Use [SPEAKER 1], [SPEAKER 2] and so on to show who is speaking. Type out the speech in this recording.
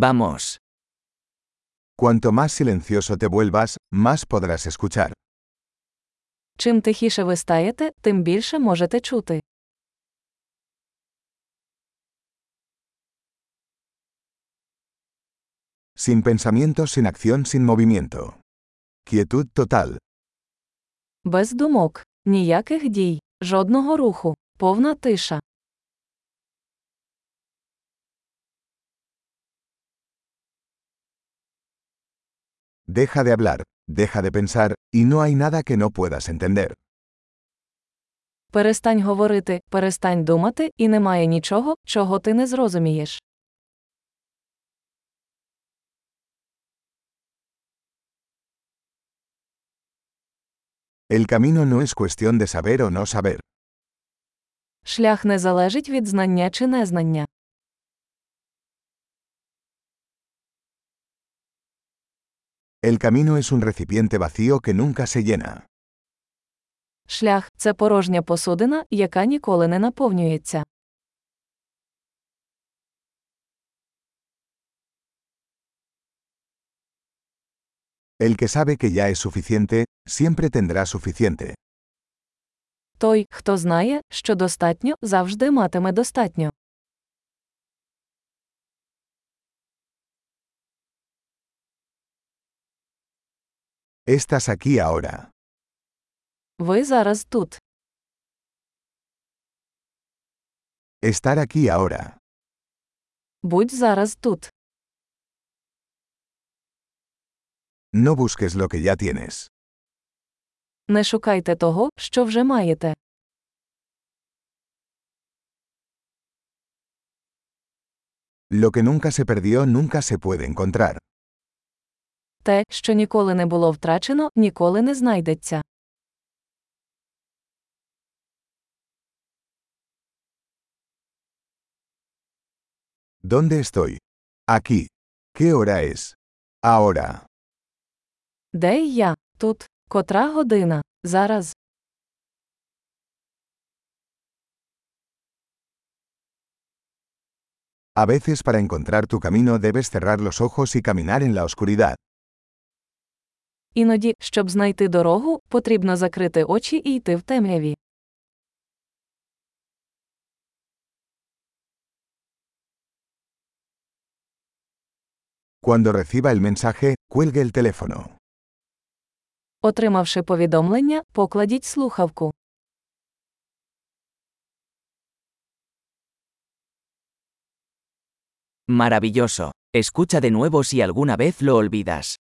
[SPEAKER 1] Vamos.
[SPEAKER 2] Cuanto más silencioso te vuelvas, más podrás escuchar.
[SPEAKER 3] Чим тихіше ви стаєте, тим більше можете чути.
[SPEAKER 2] Sin pensamiento, sin acción, sin movimiento. Quietud total.
[SPEAKER 3] Без думок, ніяких дій, жодного руху, повна тиша.
[SPEAKER 2] Deja de hablar, deja de pensar, y no hay nada que no puedas entender.
[SPEAKER 3] Перестань говорити, перестань думати, і немає нічого, чого ти не зрозумієш.
[SPEAKER 2] El camino no es cuestión de saber o no saber.
[SPEAKER 3] Шлях не залежить від знання чи незнання.
[SPEAKER 2] El camino es un recipiente vacío que nunca se llena.
[SPEAKER 3] Шлях це порожня посудина, яка ніколи не наповнюється.
[SPEAKER 2] El que sabe que ya es suficiente, siempre tendrá suficiente.
[SPEAKER 3] Той, хто знає, що достатньо, завжди матиме достатньо.
[SPEAKER 2] Estás aquí ahora.
[SPEAKER 3] Ви зараз тут.
[SPEAKER 2] Estar aquí ahora.
[SPEAKER 3] Будь зараз тут.
[SPEAKER 2] No busques lo que ya tienes.
[SPEAKER 3] Не шукайте того, що вже маєте.
[SPEAKER 2] Lo que nunca se perdió nunca se puede encontrar.
[SPEAKER 3] Те, що ніколи не було втрачено, ніколи не знайдеться.
[SPEAKER 2] ¿Dónde estoy? Aquí. ¿Qué hora es? Ahora.
[SPEAKER 3] Де я? Тут. Котра година? Зараз.
[SPEAKER 2] A veces para encontrar tu camino debes cerrar los ojos y caminar en la oscuridad.
[SPEAKER 3] Іноді, щоб знайти дорогу, потрібно закрити очі і йти в темряві.
[SPEAKER 2] Cuando reciba el mensaje, cuelgue el teléfono.
[SPEAKER 3] Отримавши повідомлення, покладіть слухавку.
[SPEAKER 1] Maravilloso. Escucha de nuevo si alguna vez lo olvidas.